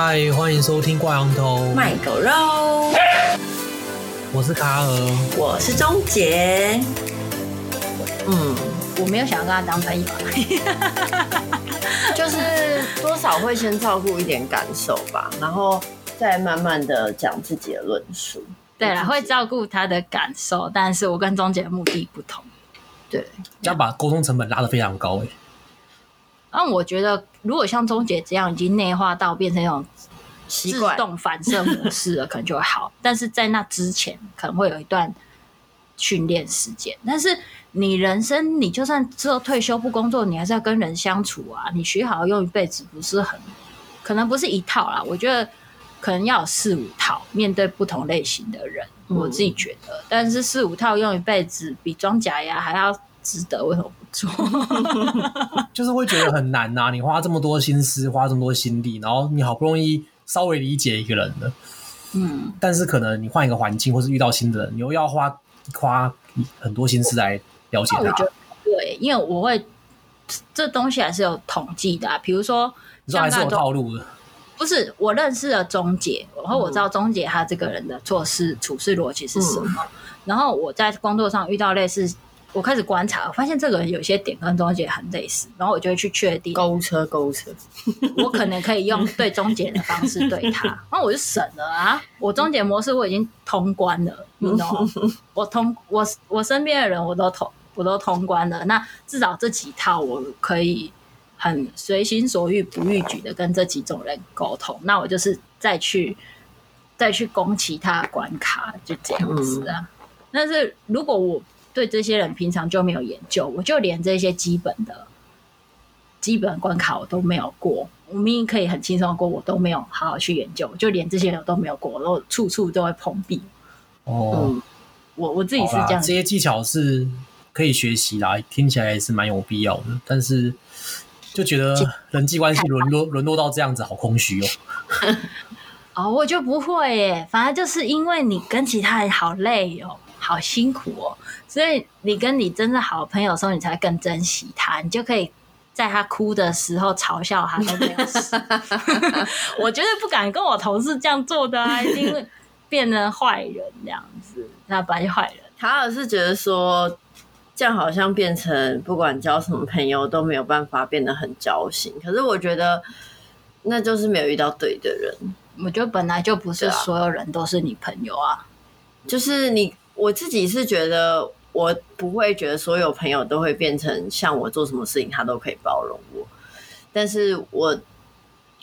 嗨，欢迎收听挂羊头卖狗肉。我是卡尔，我是钟杰。嗯，我没有想要跟他当朋友，就是多少会先照顾一点感受吧，然后再慢慢的讲自己的论述。对了，会照顾他的感受，但是我跟钟杰的目的不同。对，要把沟通成本拉得非常高哎。那我觉得，如果像钟姐这样已经内化到变成一种自动反射模式了，可能就会好。但是在那之前，可能会有一段训练时间。但是你人生，你就算之后退休不工作，你还是要跟人相处啊。你学好用一辈子，不是很可能不是一套啦。我觉得可能要有四五套面对不同类型的人，我自己觉得。但是四五套用一辈子，比装假牙还要值得。为什么？就是会觉得很难呐、啊，你花这么多心思，花这么多心力，然后你好不容易稍微理解一个人的，嗯，但是可能你换一个环境，或是遇到新的人，你又要花花很多心思来了解他。我觉得对，因为我会这东西还是有统计的、啊，比如说，你说还是有套路的。不是，我认识了钟姐，然后我知道钟姐她这个人的做事处事逻辑是什么，嗯、然后我在工作上遇到类似。我开始观察，我发现这个人有些点跟钟姐很类似，然后我就会去确定购物车，购物车，我可能可以用 对钟姐的方式对他，然后我就省了啊！我钟姐模式我已经通关了，你知道吗？我通我我身边的人我都通我都通关了，那至少这几套我可以很随心所欲不逾矩的跟这几种人沟通，那我就是再去再去攻其他关卡，就这样子啊。嗯、但是如果我对这些人平常就没有研究，我就连这些基本的基本关卡我都没有过。我明明可以很轻松过，我都没有好好去研究，就连这些人都没有过，然后处处都会碰壁。哦，嗯、我我自己是这样，这些技巧是可以学习啦，听起来也是蛮有必要的。但是就觉得人际关系沦落沦落到这样子，好空虚哦。哦，我就不会耶，反正就是因为你跟其他人好累哦。好辛苦哦，所以你跟你真正好朋友的时候，你才会更珍惜他，你就可以在他哭的时候嘲笑他都没有事。我绝对不敢跟我同事这样做的啊，因为变成坏人这样子，那不然就坏人。卡尔是觉得说，这样好像变成不管交什么朋友都没有办法变得很交心。可是我觉得那就是没有遇到对的人。我觉得本来就不是所有人都是你朋友啊，就是你。我自己是觉得，我不会觉得所有朋友都会变成像我做什么事情他都可以包容我，但是我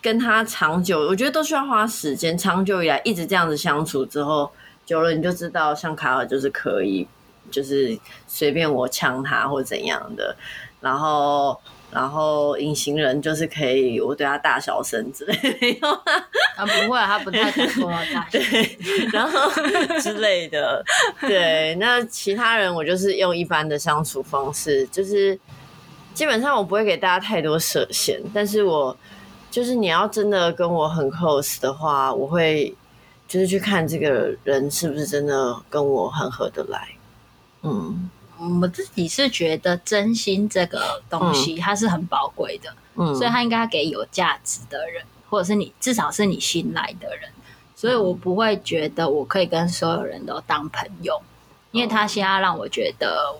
跟他长久，我觉得都需要花时间。长久以来一直这样子相处之后，久了你就知道，像卡尔就是可以，就是随便我呛他或怎样的，然后。然后隐形人就是可以，我对他大小声之类的，啊不会，他不太敢说他 对，然后之类的，对，那其他人我就是用一般的相处方式，就是基本上我不会给大家太多设限，但是我就是你要真的跟我很 close 的话，我会就是去看这个人是不是真的跟我很合得来，嗯。我自己是觉得真心这个东西它是很宝贵的，嗯，所以它应该给有价值的人，或者是你至少是你信赖的人，所以我不会觉得我可以跟所有人都当朋友，因为他先要让我觉得，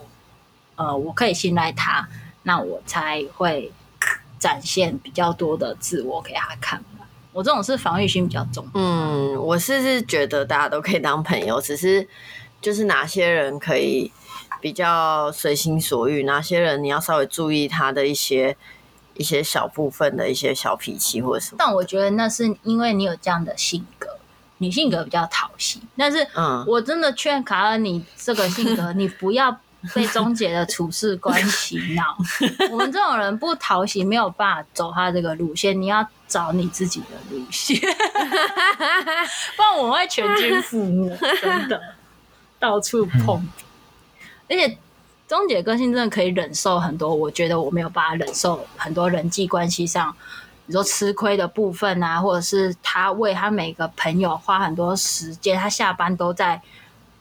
呃，我可以信赖他，那我才会展现比较多的自我给他看。我这种是防御心比较重，嗯，我是是觉得大家都可以当朋友，只是就是哪些人可以。比较随心所欲，哪些人你要稍微注意他的一些一些小部分的一些小脾气或者什么。但我觉得那是因为你有这样的性格，你性格比较讨喜。但是，嗯，我真的劝卡尔，你这个性格，你不要被终结的处事观洗脑。我们这种人不讨喜，没有办法走他这个路线。你要找你自己的路线，不然我会全军覆没，真的到处碰。嗯而且，钟姐个性真的可以忍受很多，我觉得我没有办法忍受很多人际关系上，比如说吃亏的部分啊，或者是她为她每个朋友花很多时间，她下班都在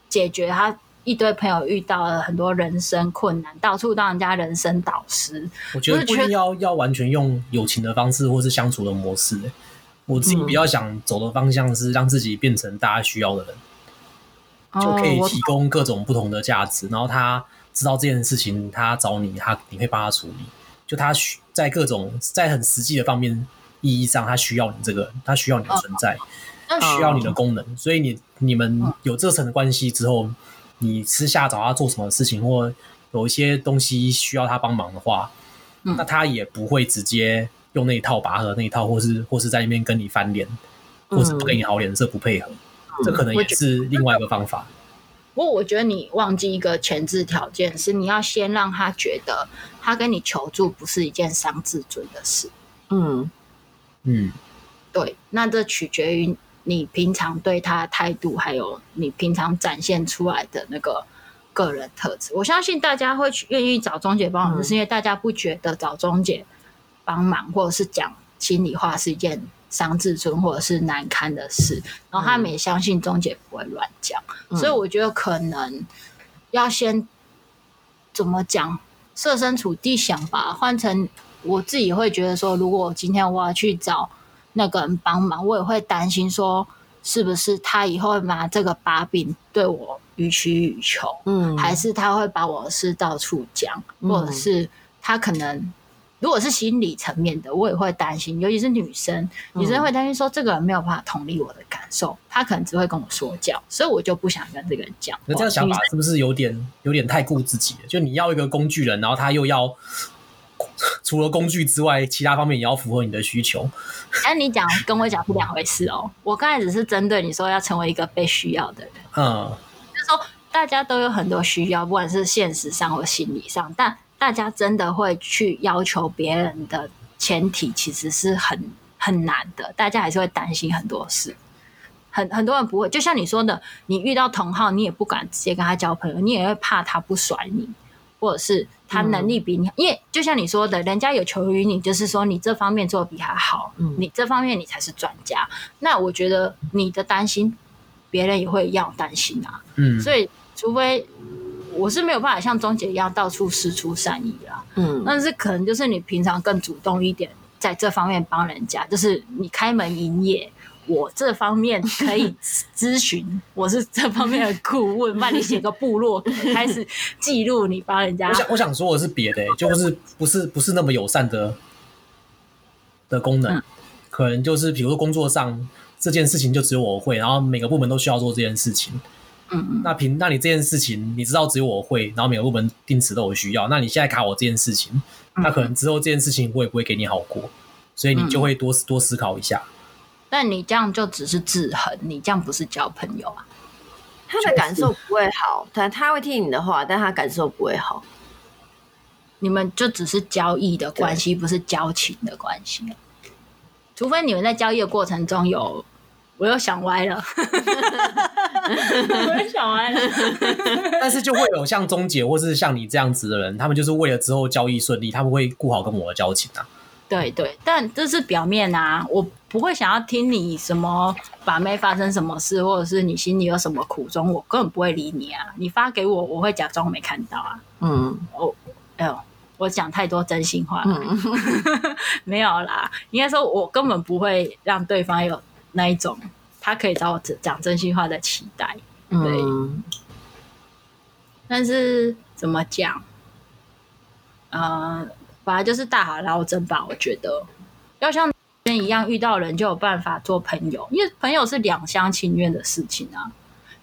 解决他一堆朋友遇到了很多人生困难，到处当人家人生导师。我觉得不一定要要完全用友情的方式，或是相处的模式，我自己比较想走的方向是让自己变成大家需要的人，嗯、就可以提供各种不同的价值。然后他知道这件事情，他找你，他你会帮他处理。就他需在各种在很实际的方面意义上，他需要你这个，他需要你的存在，需要你的功能。所以你你们有这层的关系之后，你私下找他做什么事情，或有一些东西需要他帮忙的话，嗯、那他也不会直接。用那一套拔河那一套，或是或是在那边跟你翻脸，或是不给你好脸色，不配合，嗯、这可能也是另外一个方法。不过我觉得你忘记一个前置条件，是你要先让他觉得他跟你求助不是一件伤自尊的事。嗯嗯，对，那这取决于你平常对他的态度，还有你平常展现出来的那个个人特质。我相信大家会愿意找中介帮忙，是因为大家不觉得找中介。帮忙或者是讲心里话是一件伤自尊或者是难堪的事，然后他们也相信中介不会乱讲，嗯、所以我觉得可能要先怎么讲，设身处地想吧。换成我自己会觉得说，如果今天我要去找那个人帮忙，我也会担心说，是不是他以后会拿这个把柄对我予取予求？嗯，还是他会把我的事到处讲，嗯、或者是他可能。如果是心理层面的，我也会担心，尤其是女生，女生会担心说这个人没有办法同理我的感受，他可能只会跟我说教，所以我就不想跟这个人讲。那这样想法是不是有点有点太顾自己了？就你要一个工具人，然后他又要 除了工具之外，其他方面也要符合你的需求。哎，你讲跟我讲是两回事哦。我刚才只是针对你说要成为一个被需要的人，嗯，就是说大家都有很多需要，不管是现实上或心理上，但。大家真的会去要求别人的前提，其实是很很难的。大家还是会担心很多事，很很多人不会。就像你说的，你遇到同号，你也不敢直接跟他交朋友，你也会怕他不甩你，或者是他能力比你。嗯、因为就像你说的，人家有求于你，就是说你这方面做的比他好，嗯、你这方面你才是专家。那我觉得你的担心，别人也会一样担心啊。嗯，所以除非。我是没有办法像钟姐一样到处施出善意啦，嗯，但是可能就是你平常更主动一点，在这方面帮人家，就是你开门营业，我这方面可以咨询，我是这方面的顾问，帮你写个部落格，开始记录你帮人家。我想我想说的是别的、欸，就是不是不是那么友善的的功能，嗯、可能就是比如说工作上这件事情就只有我会，然后每个部门都需要做这件事情。嗯，那凭那你这件事情，你知道只有我会，然后每个部门定时都有需要。那你现在卡我这件事情，那可能之后这件事情我也不会给你好过，所以你就会多多思考一下。但你这样就只是制衡，你这样不是交朋友啊。他的感受不会好，但他会听你的话，但他感受不会好。你们就只是交易的关系，不是交情的关系。除非你们在交易的过程中有。我又想歪了，我又想歪了。但是就会有像钟姐或是像你这样子的人，他们就是为了之后交易顺利，他们会顾好跟我的交情啊。对对，但这是表面啊，我不会想要听你什么把妹发生什么事，或者是你心里有什么苦衷，我根本不会理你啊。你发给我，我会假装没看到啊。嗯，哦，哎呦，我讲太多真心话了，嗯、没有啦。应该说，我根本不会让对方有。那一种，他可以找我讲真心话的期待，对。嗯、但是怎么讲？呃，反正就是大海捞针吧。我觉得要像人一样遇到人就有办法做朋友，因为朋友是两厢情愿的事情啊。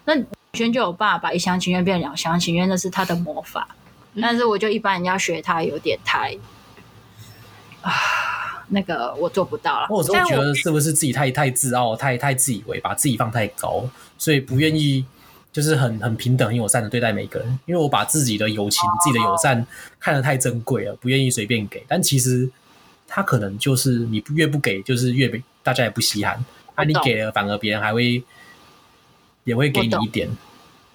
那轩就有办法把一厢情愿变两厢情愿，那是他的魔法。嗯、但是我就一般人家学他有点太啊。那个我做不到了。我有时候觉得是不是自己太太自傲，太太自以为，把自己放太高，所以不愿意就是很很平等、很友善的对待每个人。因为我把自己的友情、自己的友善看得太珍贵了，不愿意随便给。但其实他可能就是你越不给，就是越被大家也不稀罕。那、啊、你给了，反而别人还会也会给你一点。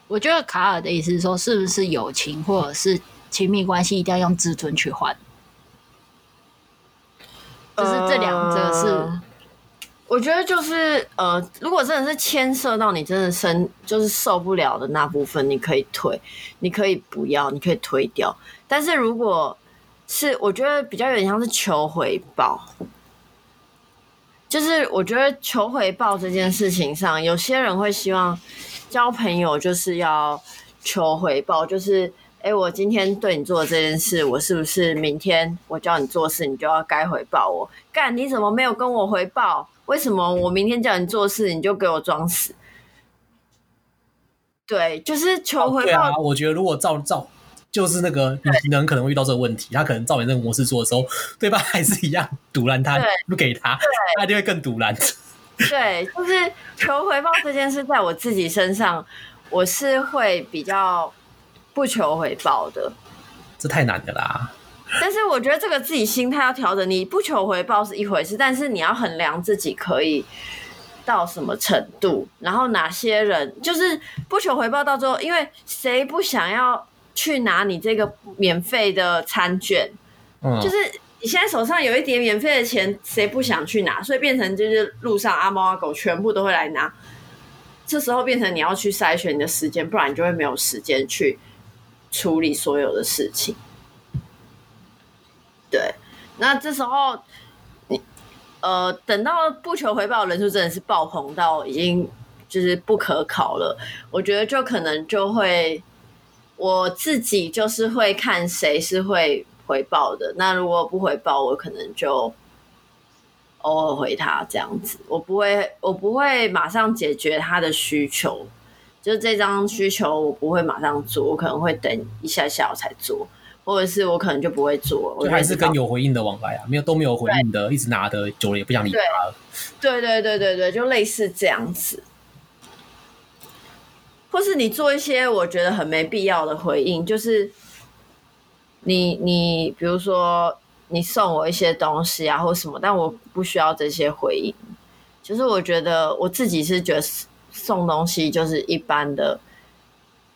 我，我觉得卡尔的意思是说，是不是友情或者是亲密关系一定要用自尊去换？就是这两者是、呃，我觉得就是呃，如果真的是牵涉到你真的生就是受不了的那部分，你可以退，你可以不要，你可以推掉。但是如果是我觉得比较有点像是求回报，就是我觉得求回报这件事情上，有些人会希望交朋友就是要求回报，就是哎，我今天对你做的这件事，我是不是明天我叫你做事，你就要该回报我？干，你怎么没有跟我回报？为什么我明天叫你做事，你就给我装死？对，就是求回报。哦、对啊，我觉得如果照照。就是那个隐形人可能会遇到这个问题，他可能照你那个模式做的时候，对方？还是一样堵拦他，不给他，他一定会更堵拦。对，就是求回报这件事，在我自己身上，我是会比较不求回报的。这太难的啦。但是我觉得这个自己心态要调整，你不求回报是一回事，但是你要衡量自己可以到什么程度，然后哪些人就是不求回报到最后，因为谁不想要？去拿你这个免费的餐券，嗯，就是你现在手上有一点免费的钱，谁不想去拿？所以变成就是路上阿猫阿狗全部都会来拿。这时候变成你要去筛选你的时间，不然你就会没有时间去处理所有的事情。对，那这时候你呃，等到不求回报人数真的是爆棚到已经就是不可考了，我觉得就可能就会。我自己就是会看谁是会回报的，那如果不回报，我可能就偶尔回他这样子。我不会，我不会马上解决他的需求，就这张需求我不会马上做，我可能会等一下下我才做，或者是我可能就不会做。我还是跟有回应的往来啊，没有都没有回应的，一直拿的久了也不想理他了。对对对对对，就类似这样子。或是你做一些我觉得很没必要的回应，就是你你比如说你送我一些东西啊或什么，但我不需要这些回应。就是我觉得我自己是觉得送东西就是一般的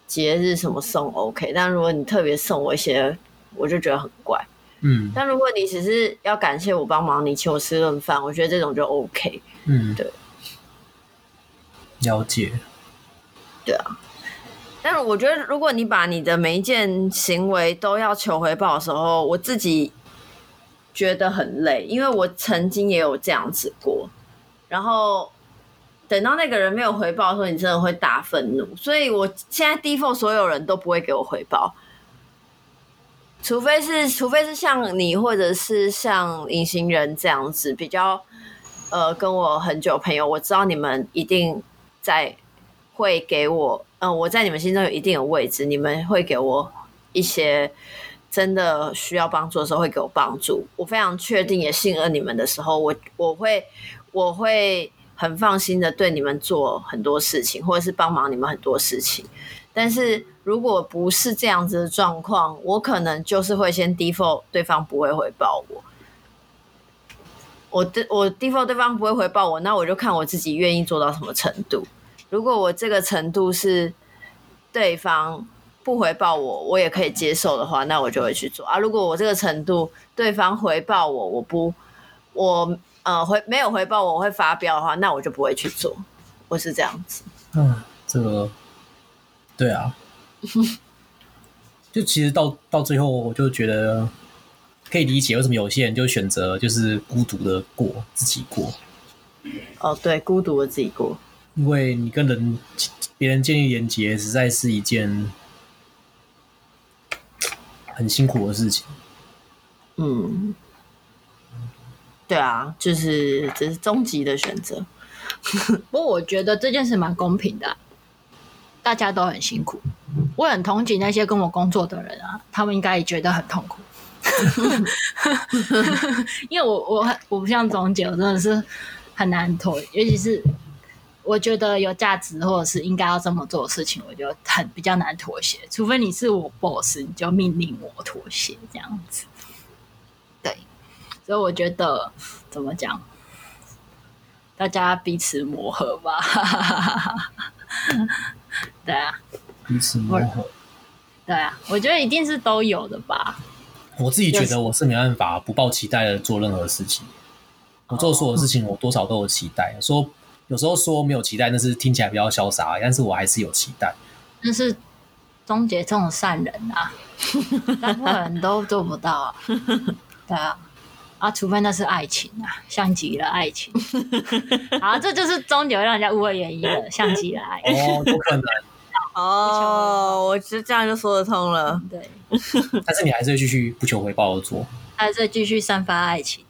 节日什么送 OK，但如果你特别送我一些，我就觉得很怪。嗯，但如果你只是要感谢我帮忙，你请我吃顿饭，我觉得这种就 OK。嗯，对，了解。对啊，但是我觉得，如果你把你的每一件行为都要求回报的时候，我自己觉得很累，因为我曾经也有这样子过。然后等到那个人没有回报的时候，你真的会大愤怒。所以我现在 default 所有人都不会给我回报，除非是除非是像你或者是像隐形人这样子比较呃跟我很久朋友，我知道你们一定在。会给我，嗯，我在你们心中有一定的位置，你们会给我一些真的需要帮助的时候会给我帮助。我非常确定也信任你们的时候，我我会我会很放心的对你们做很多事情，或者是帮忙你们很多事情。但是如果不是这样子的状况，我可能就是会先 default 对方不会回报我。我的我 default 对方不会回报我，那我就看我自己愿意做到什么程度。如果我这个程度是对方不回报我，我也可以接受的话，那我就会去做啊。如果我这个程度对方回报我，我不我呃回没有回报我，会发飙的话，那我就不会去做。我是这样子。嗯，这个对啊，就其实到到最后，我就觉得可以理解为什么有些人就选择就是孤独的过自己过。哦，对，孤独的自己过。因为你跟人别人建立连接，实在是一件很辛苦的事情。嗯，对啊，就是这是终极的选择。不过我觉得这件事蛮公平的，大家都很辛苦。我很同情那些跟我工作的人啊，他们应该也觉得很痛苦。因为我我我不像钟姐，我真的是很难拖，尤其是。我觉得有价值或者是应该要这么做的事情，我就很比较难妥协。除非你是我 boss，你就命令我妥协这样子。对，所以我觉得怎么讲，大家彼此磨合吧。对啊，彼此磨合。对啊，我觉得一定是都有的吧。我自己觉得我是没办法不抱期待的做任何事情。我做所有事情，我多少都有期待。说。有时候说没有期待，那是听起来比较潇洒，但是我还是有期待。但是终结这种善人啊，大部分人都做不到啊。对啊，啊，除非那是爱情啊，像极了爱情。啊，这就是终究让人家误会原因了，像极了爱情。哦，不可能。哦，我觉得这样就说得通了。对，但是你还是会继续不求回报的做，还是继续散发爱情，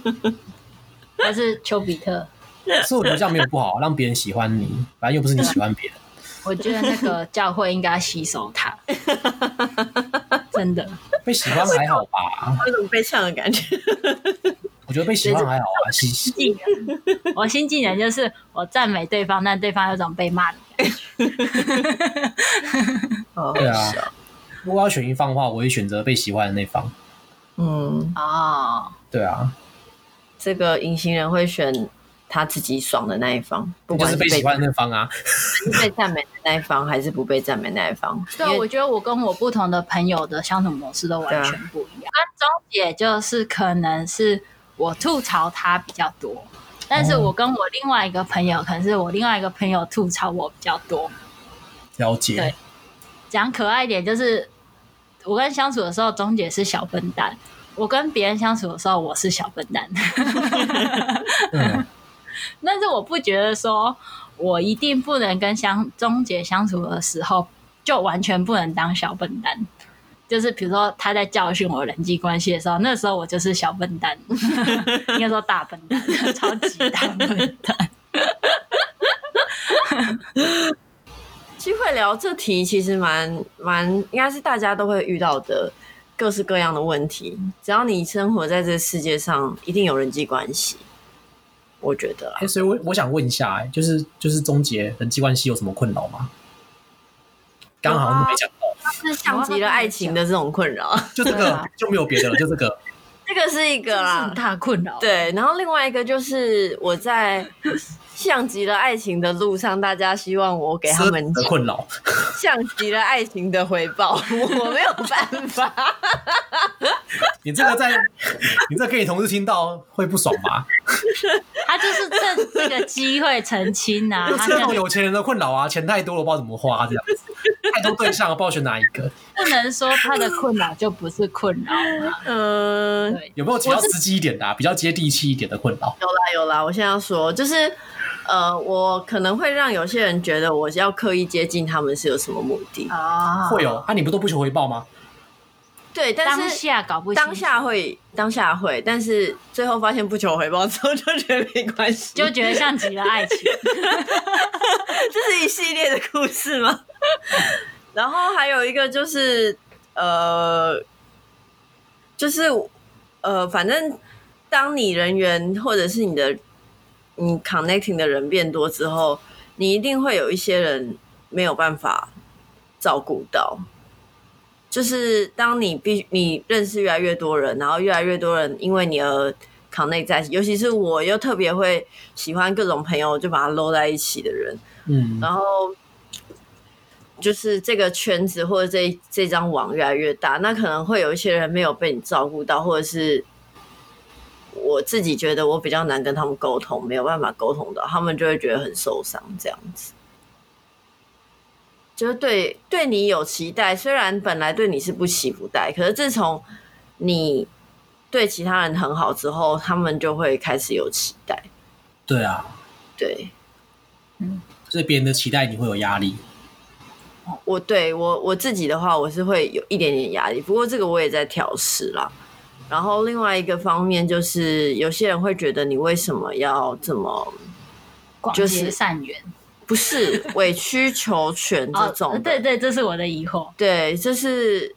还是丘比特？所以我觉得这样没有不好，让别人喜欢你，反正又不是你喜欢别人。我觉得那个教会应该吸收他，真的。被喜欢还好吧？有种被呛的感觉。我觉得被喜欢还好啊。新技能，我新技能就是我赞美对方，但对方有种被骂的感觉。对啊，如果要选一方的话，我会选择被喜欢的那方。嗯啊，对啊，这个隐形人会选。他自己爽的那一方，不管是被喜欢的那方啊，被赞美的那一方，还是不被赞美那一方。对，我觉得我跟我不同的朋友的相处模式都完全不一样。跟钟姐就是可能是我吐槽他比较多，但是我跟我另外一个朋友，可能是我另外一个朋友吐槽我比较多。了解。对，讲可爱一点，就是我跟相处的时候，钟姐是小笨蛋；我跟别人相处的时候，我是小笨蛋。嗯 但是我不觉得说，我一定不能跟相钟姐相处的时候，就完全不能当小笨蛋。就是比如说他在教训我人际关系的时候，那时候我就是小笨蛋，应该说大笨蛋，超级大笨蛋。机会聊这题其实蛮蛮，应该是大家都会遇到的各式各样的问题。只要你生活在这世界上，一定有人际关系。我觉得，哎、欸，所以我我想问一下、欸，哎，就是就是终结人际关系有什么困扰吗？刚好像没讲到，是像极了爱情的这种困扰，就这个 就没有别的了，就这个，这个是一个啦，很大困扰。对，然后另外一个就是我在。像极了爱情的路上，大家希望我给他们的困扰，像极了爱情的回报，我没有办法。你这个在，你这个给你同事听到会不爽吗？他就是趁这个机会澄清啊，这种有钱人的困扰啊，钱太多了，不知道怎么花，这样子太多对象了，不知道选哪一个。不能说他的困扰就不是困扰啊。嗯，对，有没有比较实际一点的、啊，比较接地气一点的困扰？有啦有啦，我现在要说就是。呃，我可能会让有些人觉得我要刻意接近他们是有什么目的啊？会有啊？你不都不求回报吗？对，但是当下搞不清，当下会，当下会，但是最后发现不求回报之后，就觉得没关系，就觉得像极了爱情，这是一系列的故事吗？然后还有一个就是，呃，就是呃，反正当你人缘或者是你的。你 connecting 的人变多之后，你一定会有一些人没有办法照顾到。就是当你必你认识越来越多人，然后越来越多人因为你而 connect 在一起，尤其是我又特别会喜欢各种朋友，就把它搂在一起的人。嗯，然后就是这个圈子或者这这张网越来越大，那可能会有一些人没有被你照顾到，或者是。我自己觉得我比较难跟他们沟通，没有办法沟通到，他们就会觉得很受伤。这样子，就是对对你有期待，虽然本来对你是不期不待，可是自从你对其他人很好之后，他们就会开始有期待。对啊，对，嗯，所以别人的期待你会有压力。我对我我自己的话，我是会有一点点压力，不过这个我也在调试啦。然后另外一个方面就是，有些人会觉得你为什么要这么就是广结善缘，不是 委曲求全这种、哦？对对，这是我的疑惑。对，这是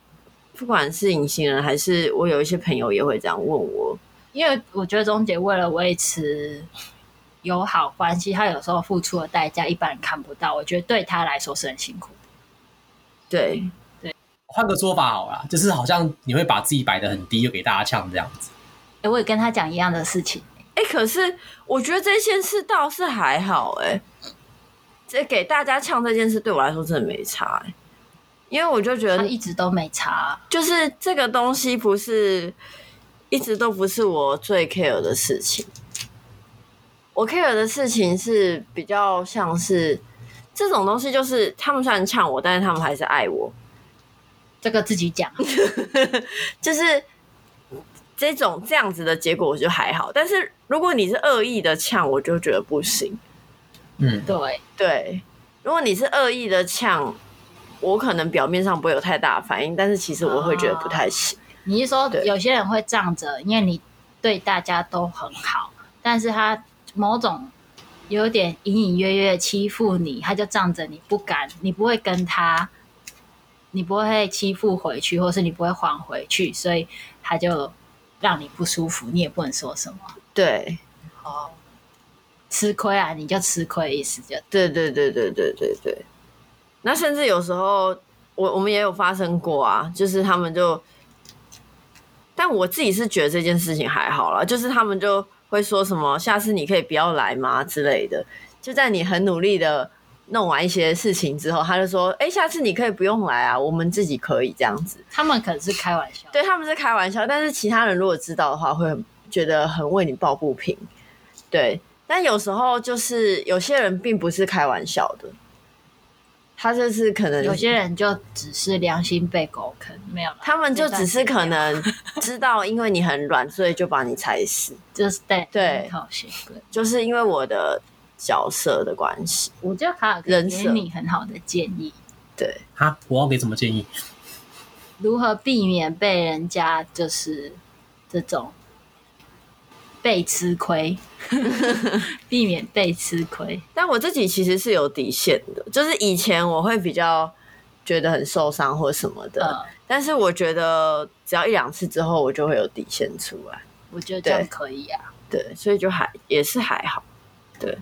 不管是隐形人还是我有一些朋友也会这样问我，因为我觉得钟姐为了维持友好关系，她有时候付出的代价一般人看不到，我觉得对她来说是很辛苦的。对。换个说法好了，就是好像你会把自己摆得很低，又给大家呛这样子。哎、欸，我也跟他讲一样的事情。哎、欸，可是我觉得这件事倒是还好。哎，这给大家呛这件事对我来说真的没差。哎，因为我就觉得一直都没差，就是这个东西不是一直都不是我最 care 的事情。我 care 的事情是比较像是这种东西，就是他们虽然呛我，但是他们还是爱我。这个自己讲，就是这这种这样子的结果我就还好，但是如果你是恶意的呛，我就觉得不行。嗯，对。对，如果你是恶意的呛，我可能表面上不会有太大的反应，但是其实我会觉得不太行。哦、你是说有些人会仗着，因为你对大家都很好，但是他某种有点隐隐约约欺负你，他就仗着你不敢，你不会跟他，你不会欺负回去，或是你不会还回去，所以他就让你不舒服，你也不能说什么。对，哦。吃亏啊，你就吃亏意思就对对对对对对对。那甚至有时候，我我们也有发生过啊，就是他们就，但我自己是觉得这件事情还好啦，就是他们就会说什么“下次你可以不要来吗”之类的。就在你很努力的弄完一些事情之后，他就说：“哎，下次你可以不用来啊，我们自己可以。这样子。”他们可能是开玩笑，对，他们是开玩笑，但是其他人如果知道的话，会很觉得很为你抱不平，对。但有时候就是有些人并不是开玩笑的，他就是可能有些人就只是良心被狗啃，没有，他们就只是可能知道因为你很软，所以就把你踩死，就是对。对，就是因为我的角色的关系。我觉得卡尔给你很好的建议，对，哈，我要给什么建议？如何避免被人家就是这种。被吃亏，避免被吃亏。但我自己其实是有底线的，就是以前我会比较觉得很受伤或什么的，嗯、但是我觉得只要一两次之后，我就会有底线出来。我觉得这样可以啊，对，对，所以就还也是还好，对。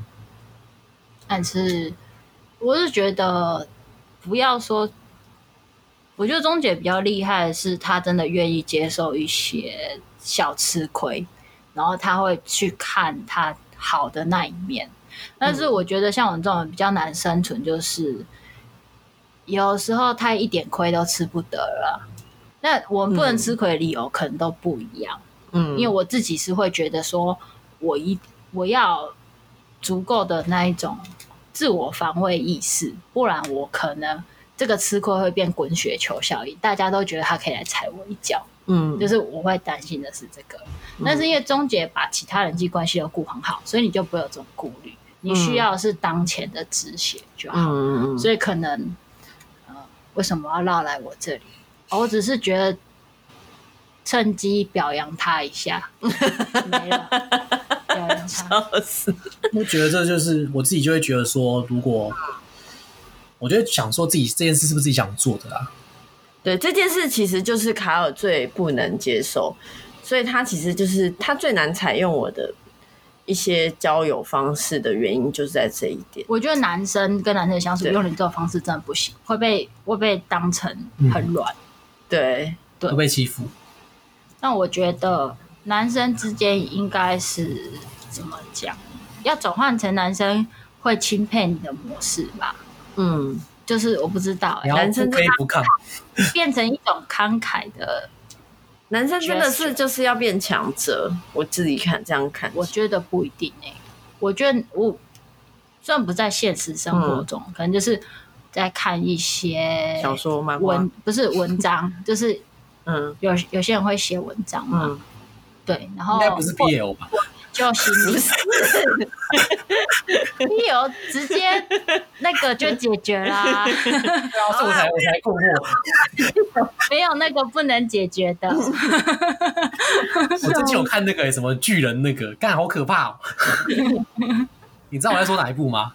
但是我是觉得不要说，我觉得钟姐比较厉害的是，她真的愿意接受一些小吃亏。然后她会去看他好的那一面，但是我觉得像我们这种比较难生存，就是有时候他一点亏都吃不得了。那我们不能吃亏的理由可能都不一样，嗯，因为我自己是会觉得说，我一我要足够的那一种自我防卫意识，不然我可能这个吃亏会变滚雪球效应，大家都觉得他可以来踩我一脚。嗯，就是我会担心的是这个，嗯、但是因为钟姐把其他人际关系都顾很好，所以你就不会有这种顾虑。你需要的是当前的止血就好。嗯、所以可能，呃，为什么要绕来我这里？我只是觉得趁机表扬他一下，没了，表扬他。笑死！我觉得这就是我自己就会觉得说，如果我觉得想说自己这件事是不是自己想做的啊？对，这件事其实就是卡尔最不能接受，所以他其实就是他最难采用我的一些交友方式的原因，就是在这一点。我觉得男生跟男生相处用你这种方式真的不行，会被会被当成很软，对对，会被欺负。那我觉得男生之间应该是怎么讲？要转换成男生会钦佩你的模式吧？嗯。就是我不知道、欸，男生可以不看，变成一种慷慨的 男生真的是就是要变强者。我自己看这样看，我觉得不一定。我觉得我虽然不在现实生活中，嗯、可能就是在看一些小说、漫，文不是文章，就是嗯，有有些人会写文章嘛，嗯、对，然后应该不是 BL 吧？就行，你有直接那个就解决啦。对啊，所以我才我才困惑。没有那个不能解决的。我之前有看那个什么巨人，那个干好可怕哦。你知道我在说哪一部吗？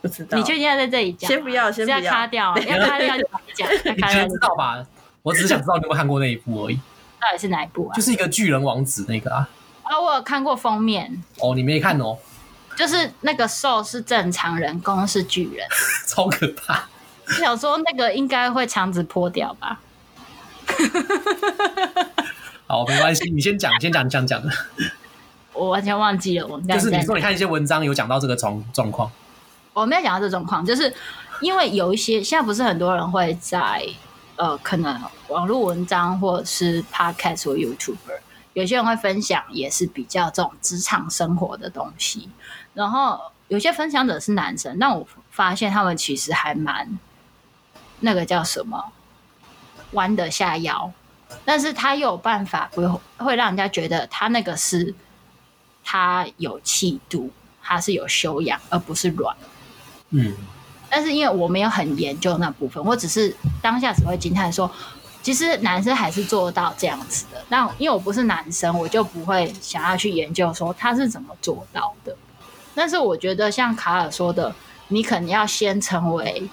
不知道。你确定要在这里讲？先不要，先不要卡掉，要卡掉就讲。你知道吧？我只是想知道你有没有看过那一部而已。到底是哪一部啊？就是一个巨人王子那个啊。啊，我有看过封面哦，你没看哦？就是那个兽是正常人，公是巨人，超可怕。我想说那个应该会肠子破掉吧？好，没关系，你先讲，先讲讲的。我完全忘记了，我们就是你说你看一些文章有讲到这个状状况，我没有讲到这状况，就是因为有一些现在不是很多人会在呃，可能网络文章或者是 Podcast 或 YouTuber。有些人会分享，也是比较这种职场生活的东西。然后有些分享者是男生，但我发现他们其实还蛮那个叫什么，弯得下腰，但是他又有办法不会会让人家觉得他那个是他有气度，他是有修养，而不是软。嗯。但是因为我没有很研究那部分，我只是当下只会惊叹说，其实男生还是做到这样子的。那因为我不是男生，我就不会想要去研究说他是怎么做到的。但是我觉得像卡尔说的，你肯定要先成为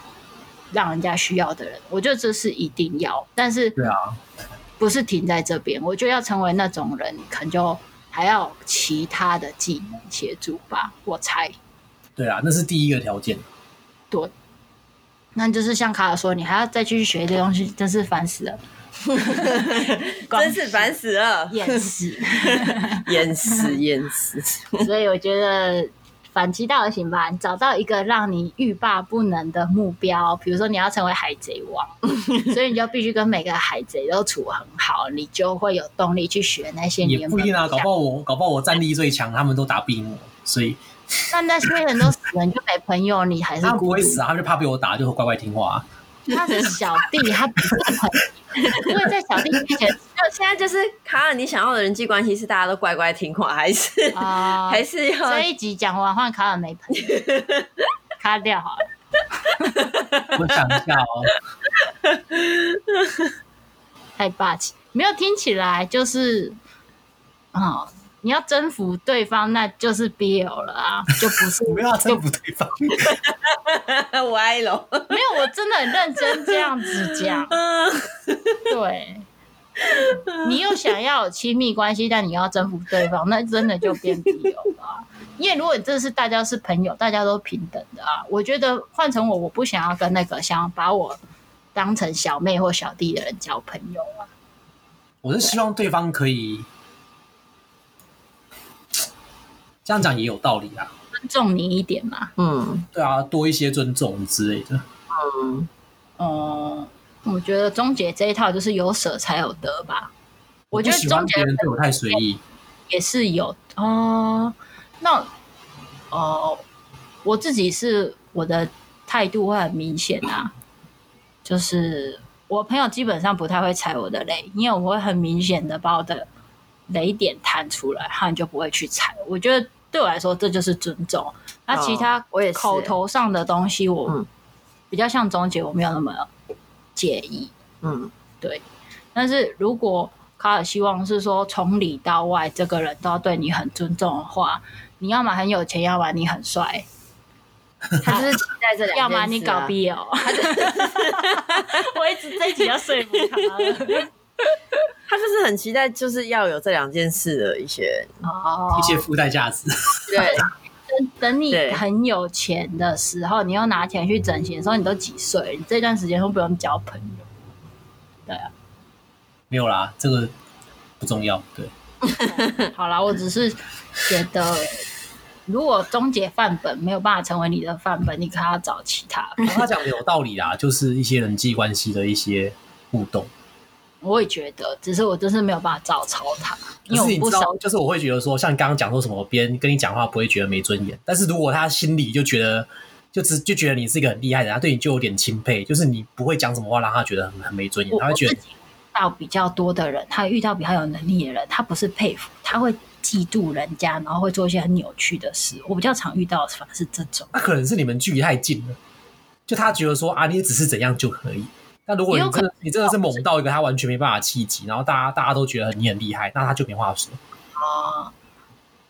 让人家需要的人，我觉得这是一定要。但是对啊，不是停在这边，我觉得要成为那种人，可能就还要其他的技能协助吧。我猜。对啊，那是第一个条件。对，那就是像卡尔说，你还要再继续学一些东西，真是烦死了，真是烦死了，厌死，厌死，厌死。所以我觉得反其道而行吧，找到一个让你欲罢不能的目标，比如说你要成为海贼王，所以你就必须跟每个海贼都处很好，你就会有动力去学那些。也不一定啊，搞不好我搞不好我战力最强，他们都打不赢我，所以。那那些人都死了，你就没朋友，你还是他不会死啊？他就怕被我打，就乖乖听话、啊。他是小弟，他不是朋友，因为在小弟面前，就现在就是卡尔，你想要的人际关系是大家都乖乖听话，还是啊？还是要这一集讲完换卡尔没朋友，卡掉好了。我想一下哦，太霸气，没有听起来就是啊。哦你要征服对方，那就是 BL 了啊，就不是 不要征服对方，歪了。没有，我真的很认真这样子讲。对，你又想要有亲密关系，但你要征服对方，那真的就变 BL 了。因为如果你这是大家是朋友，大家都平等的啊，我觉得换成我，我不想要跟那个想要把我当成小妹或小弟的人交朋友啊。我是希望对方可以。这样讲也有道理啊，尊重你一点嘛。嗯，对啊，多一些尊重之类的。嗯，哦、嗯，我觉得终结这一套就是有舍才有得吧。我觉得终结别人对我太随意，也是有哦。那哦，我自己是我的态度会很明显啊，就是我朋友基本上不太会踩我的雷，因为我会很明显的把我的雷点弹出来，他们就不会去踩。我觉得。对我来说，这就是尊重。那其他我也口头上的东西，我比较像终结，我没有那么介意。嗯，对。但是如果卡尔希望是说从里到外，这个人都要对你很尊重的话，你要么很有钱，要么你很帅，他就是期待这两件事、啊。要么你搞 BL。我一直这一直要说服他。他就是很期待，就是要有这两件事的一些哦，一些附带价值。对，等等你很有钱的时候，你又拿钱去整形的时候，你都几岁？你这段时间都不用交朋友。对啊，没有啦，这个不重要。对 好啦，我只是觉得，如果终结范本没有办法成为你的范本，你可能要找其他。他讲的有道理啦，就是一些人际关系的一些互动。我也觉得，只是我就是没有办法照抄他，因为我不熟。就是我会觉得说，像刚刚讲说什么，别人跟你讲话不会觉得没尊严，但是如果他心里就觉得，就只就觉得你是一个很厉害的人，他对你就有点钦佩，就是你不会讲什么话让他觉得很很没尊严，他会觉得。遇到比较多的人，他遇到比较有能力的人，他不是佩服，他会嫉妒人家，然后会做一些很扭曲的事。我比较常遇到的反而是这种。那可能是你们距离太近了，就他觉得说啊，你只是怎样就可以。那如果你真的你真的是猛到一个他完全没办法企及，然后大家大家都觉得你很厉害，那他就没话说啊。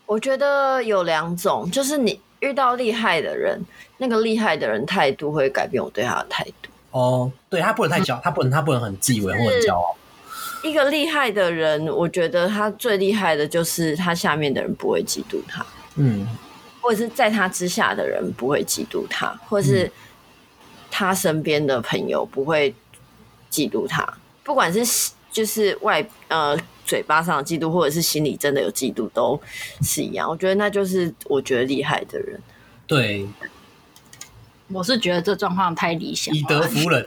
我觉得有两种，就是你遇到厉害的人，那个厉害的人态度会改变我对他的态度。哦，对，他不能太骄，他不能他不能很自以为或很骄傲。一个厉害的人，我觉得他最厉害的就是他下面的人不会嫉妒他，嗯，或者是在他之下的人不会嫉妒他，或者是他身边的朋友不会。嫉妒他，不管是就是外呃嘴巴上的嫉妒，或者是心里真的有嫉妒，都是一样。我觉得那就是我觉得厉害的人。对，我是觉得这状况太理想，以德服人。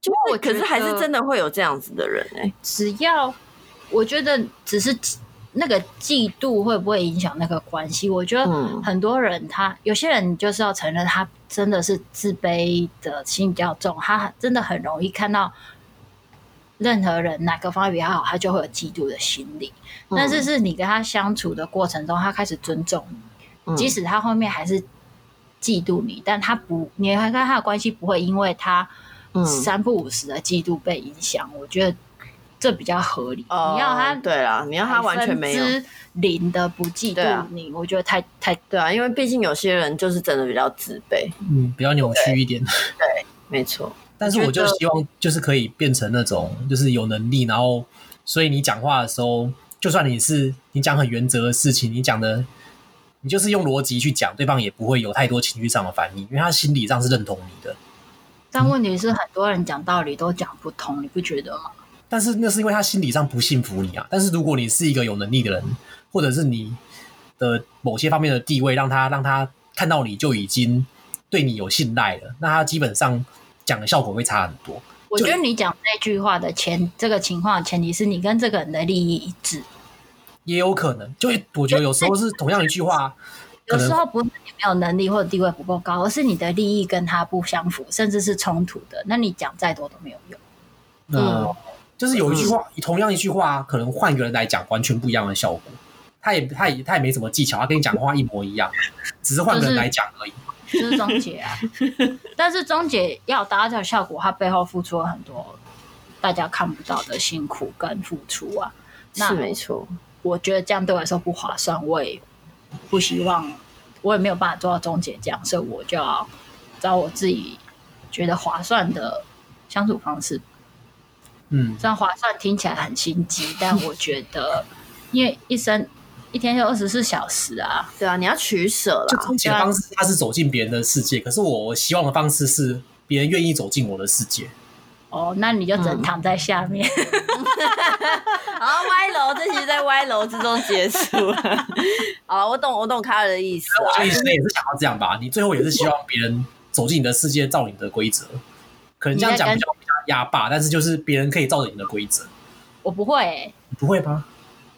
就我可是还是真的会有这样子的人哎、欸。只要我觉得只是那个嫉妒会不会影响那个关系？我觉得很多人他、嗯、有些人就是要承认他。真的是自卑的心比较重，他真的很容易看到任何人哪个方面比较好，他就会有嫉妒的心理。嗯、但是是你跟他相处的过程中，他开始尊重你，嗯、即使他后面还是嫉妒你，但他不，你还跟他的关系不会因为他三不五时的嫉妒被影响。嗯、我觉得这比较合理。哦、你要他对啊，你要他完全没有零的不嫉妒你，啊、我觉得太太对啊，因为毕竟有些人就是真的比较自卑，嗯，比较扭曲一点。对，对，没错。但是我就希望就是可以变成那种就是有能力，然后所以你讲话的时候，就算你是你讲很原则的事情，你讲的你就是用逻辑去讲，对方也不会有太多情绪上的反应，因为他心理上是认同你的。但问题是很多人讲道理都讲不通，你不觉得吗？但是那是因为他心理上不信服你啊。但是如果你是一个有能力的人，或者是你的某些方面的地位让他让他看到你就已经对你有信赖了，那他基本上。讲的效果会差很多。我觉得你讲那句话的前这个情况前提是你跟这个人的利益一致，也有可能。就我觉得有时候是同样一句话，有时候不是你没有能力或者地位不够高，而是你的利益跟他不相符，甚至是冲突的。那你讲再多都没有用。嗯，就是有一句话，同样一句话，可能换一个人来讲，完全不一样的效果。他也他也他也没什么技巧，他跟你讲的话一模一样，只是换个人来讲而已。就是钟姐啊，但是钟姐要达到这个效果，她背后付出了很多大家看不到的辛苦跟付出啊。那是没错，我觉得这样对我来说不划算，我也不希望，我也没有办法做到钟姐这样，所以我就要找我自己觉得划算的相处方式。嗯，虽然划算听起来很心机，但我觉得因为一生。一天就二十四小时啊，对啊，你要取舍了。就钟姐的方式，他是走进别人的世界，可是我希望的方式是别人愿意走进我的世界。哦，那你就只能躺在下面。然 后歪楼，这期在歪楼之中结束了。好，我懂，我懂卡尔的意思。我的意思也是想要这样吧，你最后也是希望别人走进你的世界，照你的规则。可能这样讲比较压霸，但是就是别人可以照着你的规则。我不会、欸，你不会吗？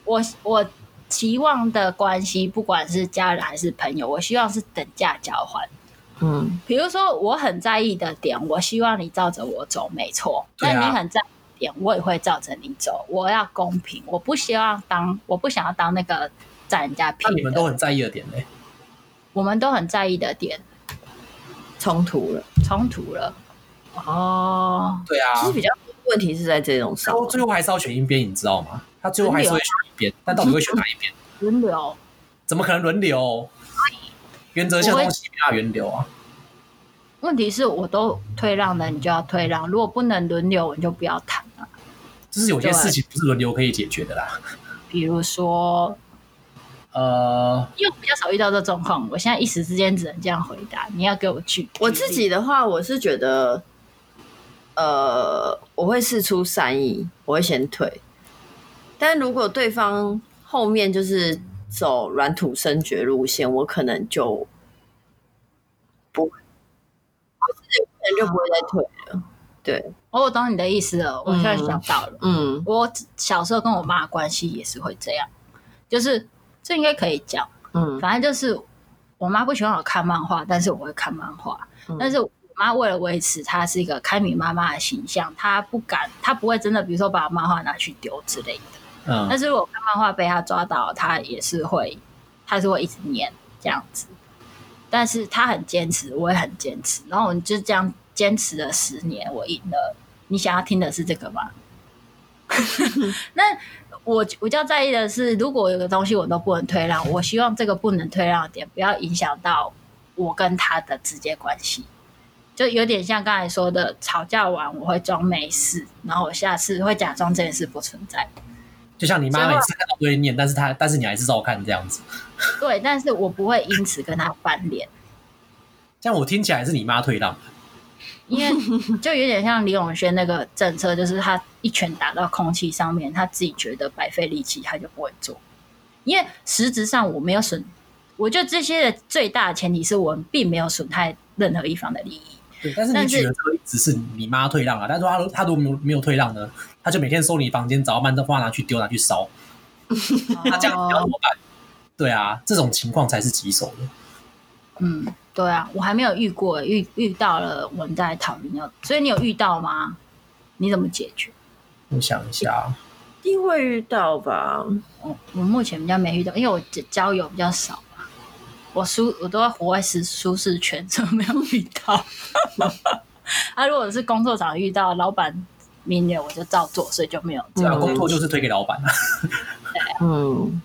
我我。期望的关系，不管是家人还是朋友，我希望是等价交换。嗯，比如说我很在意的点，我希望你照着我走，没错。但你很在意的点，我也会照着你走。我要公平，我不希望当，我不想要当那个占人家便宜。那你们都很在意的点呢？我们都很在意的点，冲突了，冲突了。哦，对啊。其实比较问题是在这种上，最后还是要选一边，你知道吗？他最后还是会选一边，但到底会选哪一边？轮流？怎么可能轮流？原则性东西比较轮流啊。问题是我都退让了，你就要退让。如果不能轮流，你就不要谈了。就是有些事情不是轮流可以解决的啦。比如说，呃，因为我比较少遇到这状况，我现在一时之间只能这样回答。你要给我去，我自己的话，我是觉得，呃，我会试出善意，我会先退。但如果对方后面就是走软土生绝路线，我可能就不会，我自己可能就不会再退了。对，哦，我懂你的意思了，我现在想到了。嗯，我小时候跟我妈的关系也是会这样，就是这应该可以讲。嗯，反正就是我妈不喜欢我看漫画，但是我会看漫画。嗯，但是我妈为了维持她是一个开明妈妈的形象，她不敢，她不会真的，比如说把漫画拿去丢之类的。嗯，但是我看漫画被她抓到，她也是会，她是会一直念这样子。但是她很坚持，我也很坚持，然后我们就这样坚持了十年，我赢了。你想要听的是这个吗？那我我比较在意的是，如果有个东西我都不能退让，我希望这个不能退让的点不要影响到我跟他的直接关系，就有点像刚才说的，吵架完我会装没事，然后我下次会假装这件事不存在。就像你妈每次看到都会念，但是她但是你还是照看这样子。对，但是我不会因此跟她翻脸。这样我听起来是你妈退让，因为就有点像李永轩那个政策，就是他一拳打到空气上面，他自己觉得白费力气，他就不会做。因为实质上我没有损，我觉得这些的最大的前提是我们并没有损害任何一方的利益。对，但是你举的这个例子是你妈退让啊，但是他他如果没有没有退让呢？他就每天收你房间，找到慢灯放拿去丢，拿去烧。那 这样你要怎么办？对啊，这种情况才是棘手的。嗯，对啊，我还没有遇过，遇遇到了，我们再讨论要。所以你有遇到吗？你怎么解决？我想一下，一定会遇到吧？我我目前比较没遇到，因为我交友比较少。我舒我都在活在舒舒适圈，所以没有遇到。啊，如果是工作上遇到老板明年我就照做，所以就没有。这样工作就是推给老板了。对，嗯。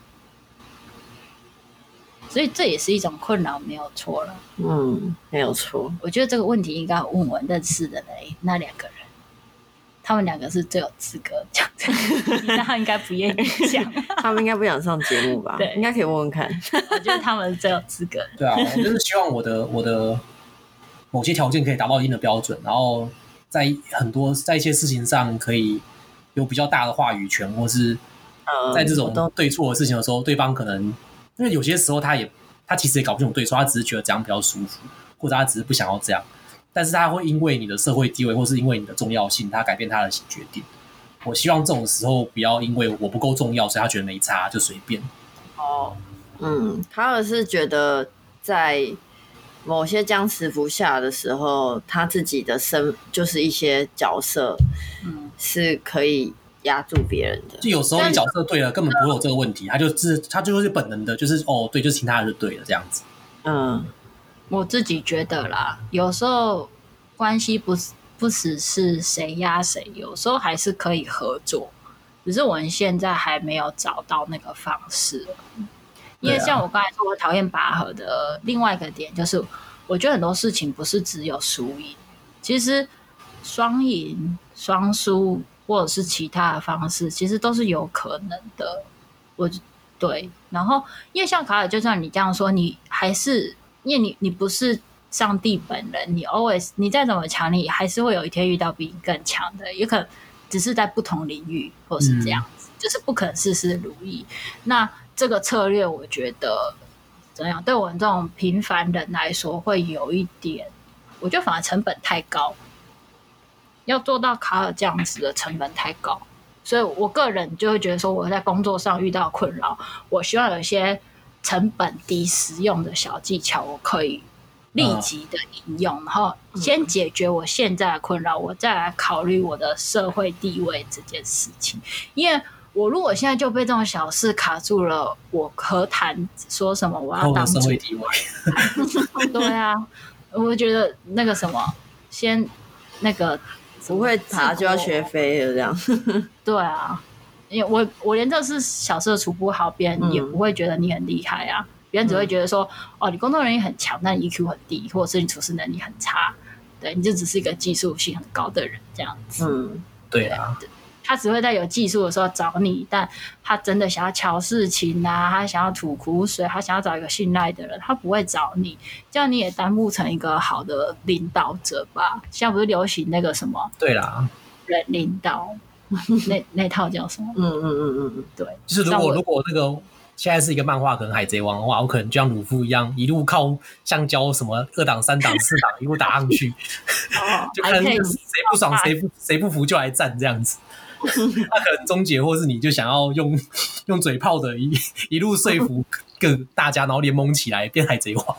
所以这也是一种困扰，没有错了。嗯，没有错。我觉得这个问题应该问我认识的那那两个人，他们两个是最有资格讲这个，他应该不愿意讲，他们应该不想上节目吧？对，应该可以问问看。我觉得他们最有资格。对啊，我就是希望我的我的某些条件可以达到一定的标准，然后在很多在一些事情上可以有比较大的话语权，或是在这种对错的事情的时候，对方可能因为有些时候他也他其实也搞不清楚对错，他只是觉得这样比较舒服，或者他只是不想要这样。但是他会因为你的社会地位，或是因为你的重要性，他改变他的决定。我希望这种时候不要因为我不够重要，所以他觉得没差就随便。哦，嗯，卡尔是觉得在某些僵持不下的时候，他自己的身就是一些角色，嗯，是可以压住别人的。就有时候你角色对了，根本不会有这个问题，他就是他就是本能的，就是哦，对，就是听他的就对了，这样子。嗯。我自己觉得啦，有时候关系不是不只是谁压谁，有时候还是可以合作，只是我们现在还没有找到那个方式。因为像我刚才说，我讨厌拔河的另外一个点就是，我觉得很多事情不是只有输赢，其实双赢、双输或者是其他的方式，其实都是有可能的。我对，然后因为像卡尔，就像你这样说，你还是。因为你你不是上帝本人，你 always 你再怎么强，你还是会有一天遇到比你更强的，也可能只是在不同领域，或是这样子，嗯、就是不可能事事如意。那这个策略，我觉得怎样？对我们这种平凡人来说，会有一点，我觉得反而成本太高，要做到卡尔这样子的成本太高，所以我个人就会觉得说，我在工作上遇到困扰，我希望有一些。成本低、实用的小技巧，我可以立即的应用，然后先解决我现在的困扰，我再来考虑我的社会地位这件事情。因为我如果现在就被这种小事卡住了，我何谈说什么我要当社会地位？对啊，我觉得那个什么，先那个不会爬就要学飞了，这样。对啊。因为我我连这事小事都处不好，别人也不会觉得你很厉害啊。嗯、别人只会觉得说，哦，你工作能力很强，但 EQ 很低，或者是你处事能力很差，对，你就只是一个技术性很高的人这样子。嗯，对啊对。他只会在有技术的时候找你，但他真的想要瞧事情啊，他想要吐苦水，他想要找一个信赖的人，他不会找你，这样你也当不成一个好的领导者吧？现在不是流行那个什么？对啦，人领导。那那套叫什么？嗯嗯嗯嗯嗯，对，就是如果如果那个现在是一个漫画，可能海贼王的话，我可能就像鲁夫一样，一路靠橡胶什么二档、三档、四档一路打上去，就看谁不爽谁不谁不服就来战这样子。他可能终结，或是你就想要用用嘴炮的一一路说服各大家，然后联盟起来变海贼王。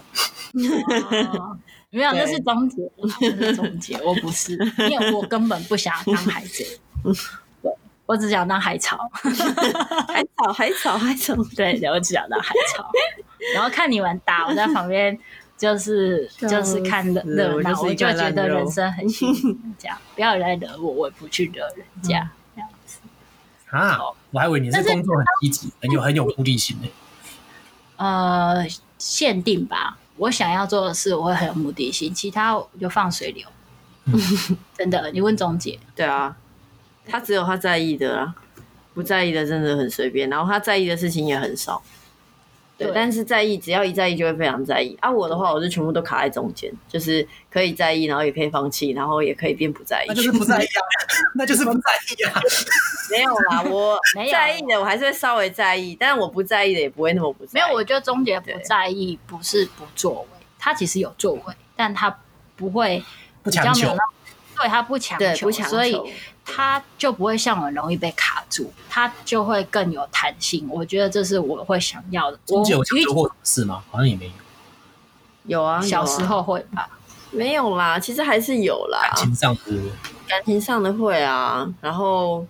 没有，那是终结，那是终结，我不是，因为我根本不想当海贼。我只想当 海草，海草，海草，海草。对，我只想当海草。然后看你们打，我在旁边就是 就是看热闹，我就觉得人生很幸福。这样，不要来惹我，我也不去惹人家。这样子啊，我还以为你是工作很积极，很有很有目的性呢。呃，限定吧，我想要做的事，我会很有目的性，其他我就放水流。真的，你问钟姐，对啊。他只有他在意的啦，不在意的真的很随便。然后他在意的事情也很少，对。对，但是在意，只要一在意就会非常在意。啊，我的话，我就全部都卡在中间，就是可以在意，然后也可以放弃，然后也可以变不在意。那就是不在意啊，那就是不在意啊。没有啦，我 在意的我还是会稍微在意，但是我不在意的也不会那么不在意。没有，我觉得中间不在意不是不作为，他其实有作为，但他不会不强求。对，他不强求，所以他就不会像我容易被卡住，他就会更有弹性。我觉得这是我会想要的。我有强求过是吗？好像也没有。有啊，小时候会吧？没有啦，其实还是有啦。感情上的，感情上的会啊。然后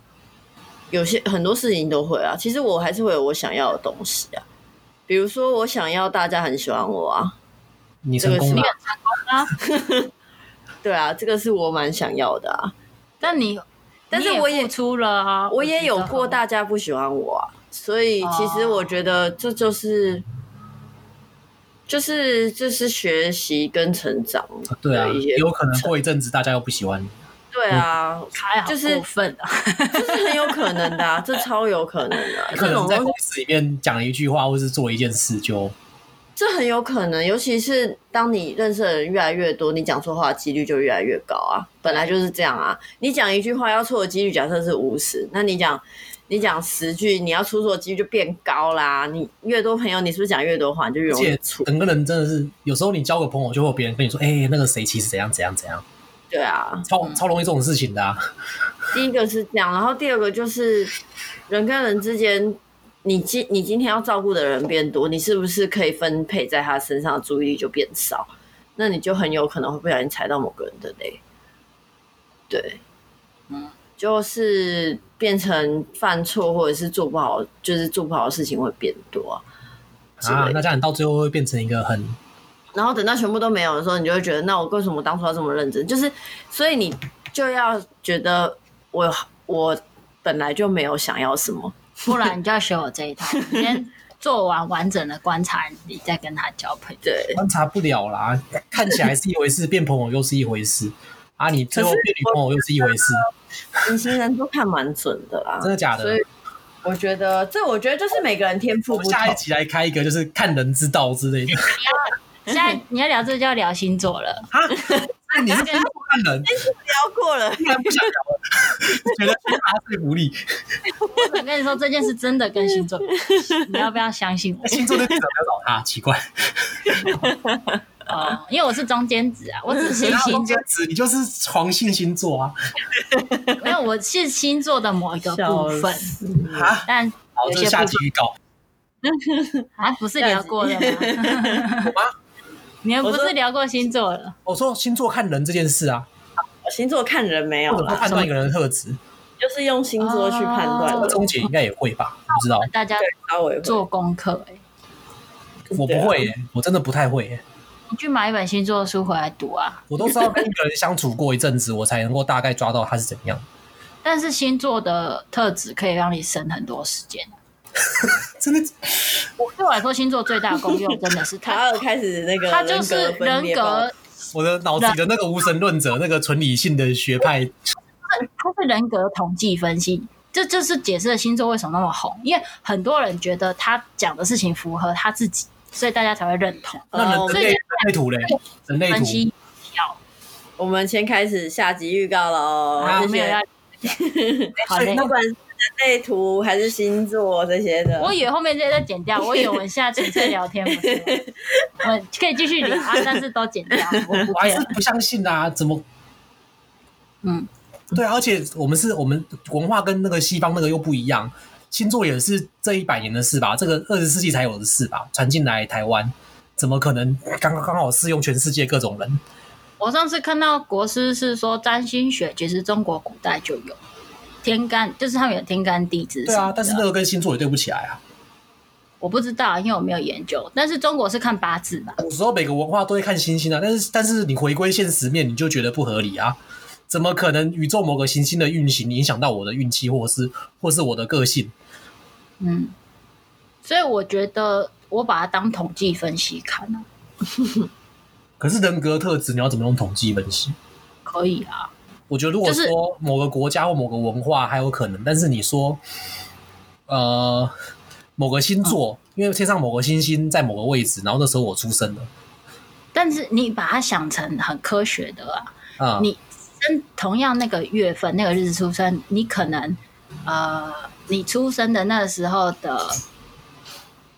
有些很多事情都会啊。其实我还是会有我想要的东西啊，比如说我想要大家很喜欢我啊。你成功了，成功啊！对啊，这个是我蛮想要的啊。但你，但是我也出了啊，我也有过大家不喜欢我啊，所以其实我觉得这就是，哦、就是就是学习跟成长。对啊，有可能过一阵子大家又不喜欢你。对啊，就是过分啊，就是很有可能的、啊，这超有可能的、啊。可能在公司里面讲一句话，或是做一件事就。这很有可能，尤其是当你认识的人越来越多，你讲错话的几率就越来越高啊！本来就是这样啊。你讲一句话要错的几率假设是五十，那你讲你讲十句，你要出错的几率就变高啦。你越多朋友，你是不是讲越多话你就越容易出？整个人真的是，有时候你交个朋友，就会有别人跟你说：“哎、欸，那个谁其实怎样怎样怎样。”对啊，超超容易这种事情的、啊。第一个是这样，然后第二个就是人跟人之间。你今你今天要照顾的人变多，你是不是可以分配在他身上的注意力就变少？那你就很有可能会不小心踩到某个人的雷。对，嗯，就是变成犯错或者是做不好，就是做不好的事情会变多啊。啊，那这样你到最后会变成一个很……然后等到全部都没有的时候，你就会觉得，那我为什么当初要这么认真？就是所以你就要觉得我我本来就没有想要什么。不然你就要学我这一套，先做完完整的观察，你再跟他交配。对，观察不了啦，看起来是一回事，变朋友又是一回事啊！你最后变女朋友又是一回事。隐形人都看蛮准的啦，真的假的？所以我觉得这，我觉得就是每个人天赋不同。下一集来开一个，就是看人之道之类的。现在你要聊这就要聊星座了啊！那你是跟 看人聊过了，突然不想聊了，觉得缺乏说服力。我想跟你说这件事真的跟星座，你要不要相信我？星座的记者不要找他，奇怪。哦，因为我是中间值啊，我只是星座。中间值，你就是狂信星座啊？没有，我是星座的某一个部分啊。但好，这下集预告。啊，不是聊过了吗？你们不是聊过星座了？我说星座看人这件事啊，星座看人没有判断一个人的特质，就是用星座去判断。钟姐应该也会吧？不知道，大家做功课哎，我不会耶，我真的不太会耶。你去买一本星座书回来读啊！我都是要跟一个人相处过一阵子，我才能够大概抓到他是怎样。但是星座的特质可以让你省很多时间。真的，我对我来说，星座最大的功用真的是卡尔开始那个，他就是人格。我的脑子里的那个无神论者，那个纯理性的学派，他是人格统计分析，这就是解释了星座为什么那么红。因为很多人觉得他讲的事情符合他自己，所以大家才会认同。那人类人类图嘞？人类图。我们先开始下集预告了哦。好，没有要。好嘞。人类图还是星座这些的，我以为后面这些都剪掉。我以为我们现在纯粹聊天，不是？我可以继续聊啊，但是都剪掉。我，我还是不相信啊，怎么？嗯，对啊，而且我们是我们文化跟那个西方那个又不一样，星座也是这一百年的事吧？这个二十世纪才有的事吧？传进来台湾，怎么可能刚刚刚好适用全世界各种人？我上次看到国师是说占星学，其实中国古代就有。天干就是他们有天干地支，对啊，但是那个跟星座也对不起来啊。我不知道，因为我没有研究。但是中国是看八字吧？有时候每个文化都会看星星啊，但是但是你回归现实面，你就觉得不合理啊？怎么可能宇宙某个行星的运行影响到我的运气，或是或是我的个性？嗯，所以我觉得我把它当统计分析看啊。可是人格特质，你要怎么用统计分析？可以啊。我觉得，如果说某个国家或某个文化还有可能，但是你说，呃，某个星座，因为天上某个星星在某个位置，然后那时候我出生了。但是你把它想成很科学的啊，啊，你跟同样那个月份、那个日子出生，你可能呃，你出生的那个时候的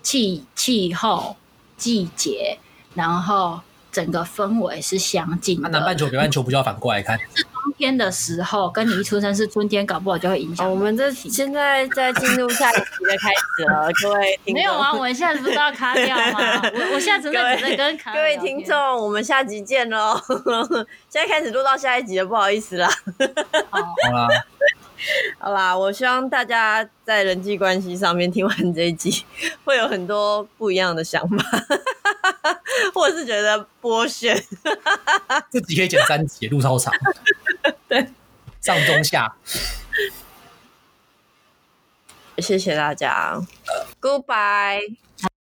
气气候、季节，然后整个氛围是相近的。南半球、北半球不就要反过来看？冬天的时候，跟你一出生是春天，搞不好就会影响。我们这现在在进入下一集的开始了，各位听众。没有啊，我们现在不是要卡掉吗？我我现在正在在跟卡。各位听众，我们下集见喽！现在开始录到下一集了，不好意思啦。好啦，好啦，我希望大家在人际关系上面听完这一集，会有很多不一样的想法，或者是觉得剥削。这集可以剪三集，路超长。对，上中下。谢谢大家，Goodbye。